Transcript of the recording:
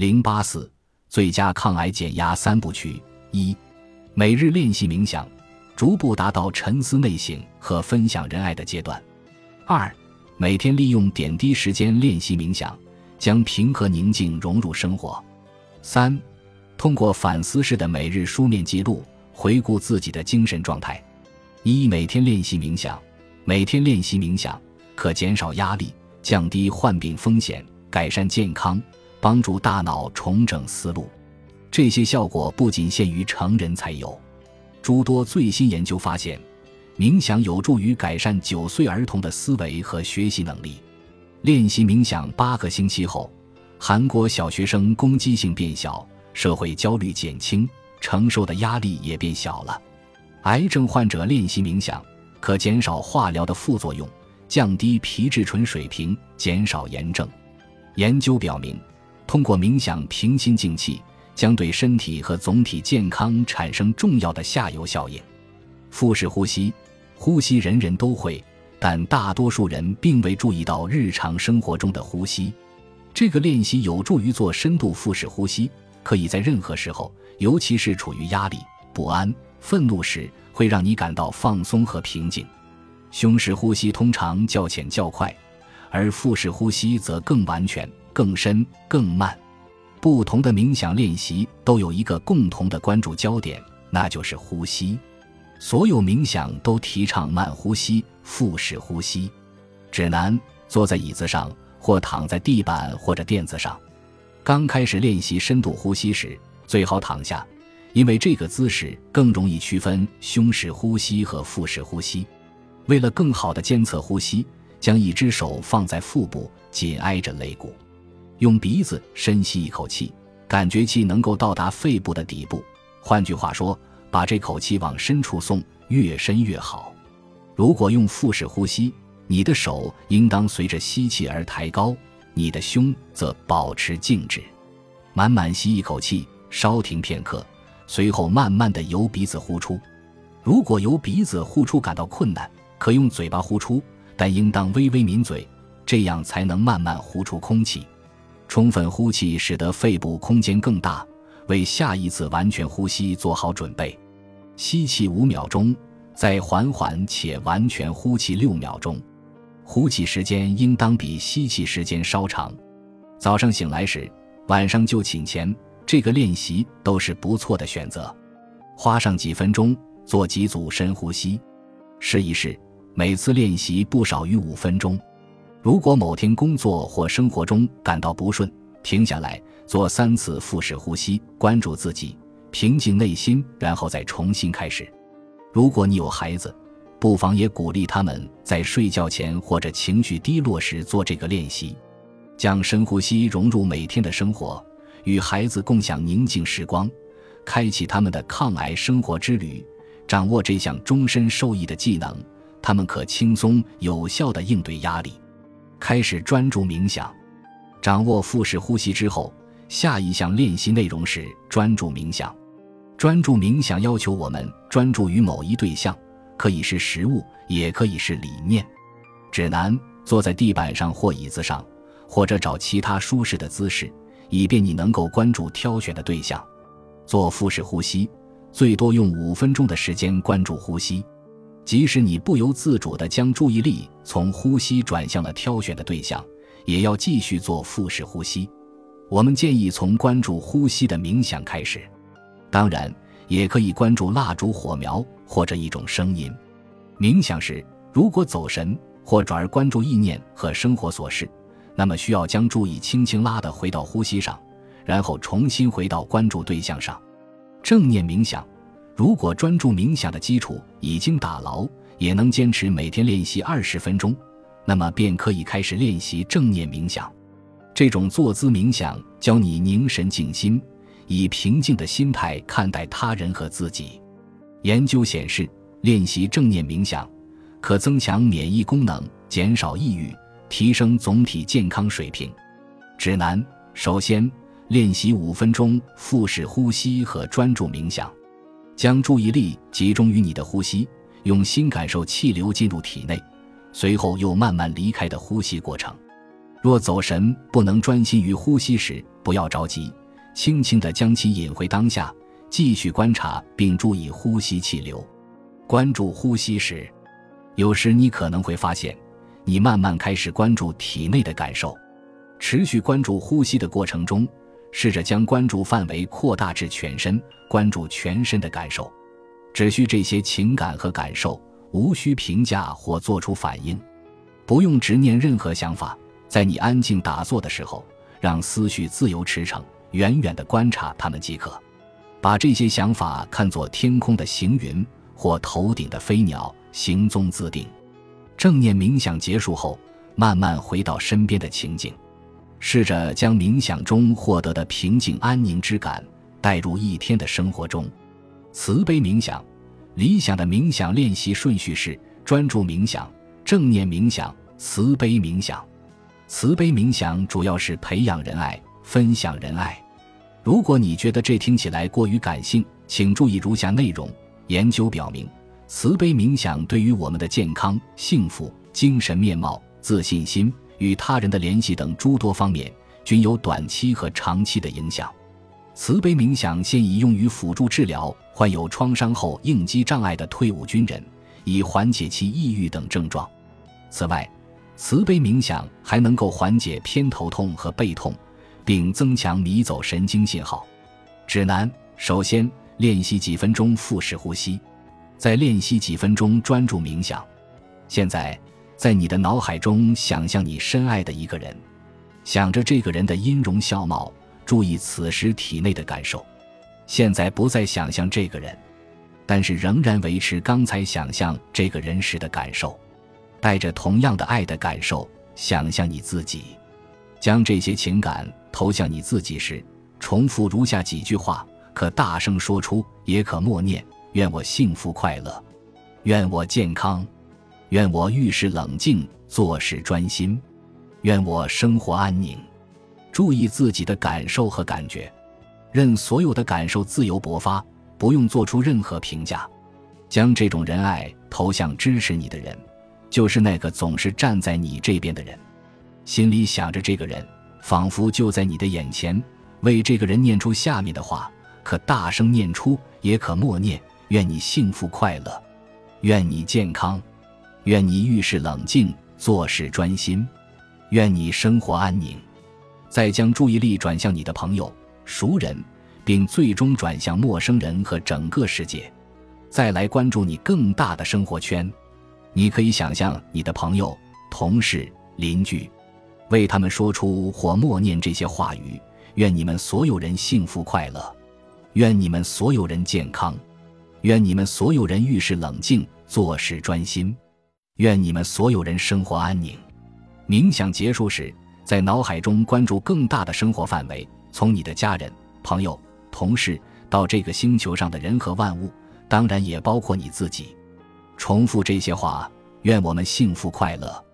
零八四最佳抗癌减压三部曲：一、每日练习冥想，逐步达到沉思内省和分享仁爱的阶段；二、每天利用点滴时间练习冥想，将平和宁静融入生活；三、通过反思式的每日书面记录，回顾自己的精神状态。一、每天练习冥想，每天练习冥想可减少压力，降低患病风险，改善健康。帮助大脑重整思路，这些效果不仅限于成人才有。诸多最新研究发现，冥想有助于改善九岁儿童的思维和学习能力。练习冥想八个星期后，韩国小学生攻击性变小，社会焦虑减轻，承受的压力也变小了。癌症患者练习冥想，可减少化疗的副作用，降低皮质醇水平，减少炎症。研究表明。通过冥想平心静气，将对身体和总体健康产生重要的下游效应。腹式呼吸，呼吸人人都会，但大多数人并未注意到日常生活中的呼吸。这个练习有助于做深度腹式呼吸，可以在任何时候，尤其是处于压力、不安、愤怒时，会让你感到放松和平静。胸式呼吸通常较浅较快，而腹式呼吸则更完全。更深、更慢，不同的冥想练习都有一个共同的关注焦点，那就是呼吸。所有冥想都提倡慢呼吸、腹式呼吸。指南：坐在椅子上或躺在地板或者垫子上。刚开始练习深度呼吸时，最好躺下，因为这个姿势更容易区分胸式呼吸和腹式呼吸。为了更好的监测呼吸，将一只手放在腹部，紧挨着肋骨。用鼻子深吸一口气，感觉气能够到达肺部的底部。换句话说，把这口气往深处送，越深越好。如果用腹式呼吸，你的手应当随着吸气而抬高，你的胸则保持静止。满满吸一口气，稍停片刻，随后慢慢的由鼻子呼出。如果由鼻子呼出感到困难，可用嘴巴呼出，但应当微微抿嘴，这样才能慢慢呼出空气。充分呼气使得肺部空间更大，为下一次完全呼吸做好准备。吸气五秒钟，再缓缓且完全呼气六秒钟。呼气时间应当比吸气时间稍长。早上醒来时，晚上就寝前，这个练习都是不错的选择。花上几分钟做几组深呼吸，试一试，每次练习不少于五分钟。如果某天工作或生活中感到不顺，停下来做三次腹式呼吸，关注自己，平静内心，然后再重新开始。如果你有孩子，不妨也鼓励他们在睡觉前或者情绪低落时做这个练习，将深呼吸融入每天的生活，与孩子共享宁静时光，开启他们的抗癌生活之旅。掌握这项终身受益的技能，他们可轻松有效地应对压力。开始专注冥想，掌握腹式呼吸之后，下一项练习内容是专注冥想。专注冥想要求我们专注于某一对象，可以是食物，也可以是理念。指南：坐在地板上或椅子上，或者找其他舒适的姿势，以便你能够关注挑选的对象。做腹式呼吸，最多用五分钟的时间关注呼吸。即使你不由自主地将注意力从呼吸转向了挑选的对象，也要继续做腹式呼吸。我们建议从关注呼吸的冥想开始，当然也可以关注蜡烛、火苗或者一种声音。冥想时，如果走神或转而关注意念和生活琐事，那么需要将注意轻轻拉的回到呼吸上，然后重新回到关注对象上。正念冥想。如果专注冥想的基础已经打牢，也能坚持每天练习二十分钟，那么便可以开始练习正念冥想。这种坐姿冥想教你凝神静心，以平静的心态看待他人和自己。研究显示，练习正念冥想可增强免疫功能，减少抑郁，提升总体健康水平。指南：首先练习五分钟腹式呼吸和专注冥想。将注意力集中于你的呼吸，用心感受气流进入体内，随后又慢慢离开的呼吸过程。若走神不能专心于呼吸时，不要着急，轻轻地将其引回当下，继续观察并注意呼吸气流。关注呼吸时，有时你可能会发现，你慢慢开始关注体内的感受。持续关注呼吸的过程中，试着将关注范围扩大至全身，关注全身的感受。只需这些情感和感受，无需评价或做出反应，不用执念任何想法。在你安静打坐的时候，让思绪自由驰骋，远远地观察它们即可。把这些想法看作天空的行云或头顶的飞鸟，行踪自定。正念冥想结束后，慢慢回到身边的情景，试着将冥想中获得的平静安宁之感带入一天的生活中。慈悲冥想，理想的冥想练习顺序是：专注冥想、正念冥想、慈悲冥想。慈悲冥想主要是培养仁爱、分享仁爱。如果你觉得这听起来过于感性，请注意如下内容：研究表明，慈悲冥想对于我们的健康、幸福、精神面貌、自信心、与他人的联系等诸多方面均有短期和长期的影响。慈悲冥想现已用于辅助治疗患有创伤后应激障碍的退伍军人，以缓解其抑郁等症状。此外，慈悲冥想还能够缓解偏头痛和背痛，并增强迷走神经信号。指南：首先，练习几分钟腹式呼吸，再练习几分钟专注冥想。现在，在你的脑海中想象你深爱的一个人，想着这个人的音容笑貌，注意此时体内的感受。现在不再想象这个人，但是仍然维持刚才想象这个人时的感受。带着同样的爱的感受，想象你自己，将这些情感投向你自己时，重复如下几句话：可大声说出，也可默念。愿我幸福快乐，愿我健康，愿我遇事冷静，做事专心，愿我生活安宁。注意自己的感受和感觉，任所有的感受自由勃发，不用做出任何评价。将这种仁爱投向支持你的人。就是那个总是站在你这边的人，心里想着这个人，仿佛就在你的眼前。为这个人念出下面的话，可大声念出，也可默念：愿你幸福快乐，愿你健康，愿你遇事冷静，做事专心，愿你生活安宁。再将注意力转向你的朋友、熟人，并最终转向陌生人和整个世界。再来关注你更大的生活圈。你可以想象你的朋友、同事、邻居，为他们说出或默念这些话语：愿你们所有人幸福快乐，愿你们所有人健康，愿你们所有人遇事冷静，做事专心，愿你们所有人生活安宁。冥想结束时，在脑海中关注更大的生活范围，从你的家人、朋友、同事到这个星球上的人和万物，当然也包括你自己。重复这些话，愿我们幸福快乐。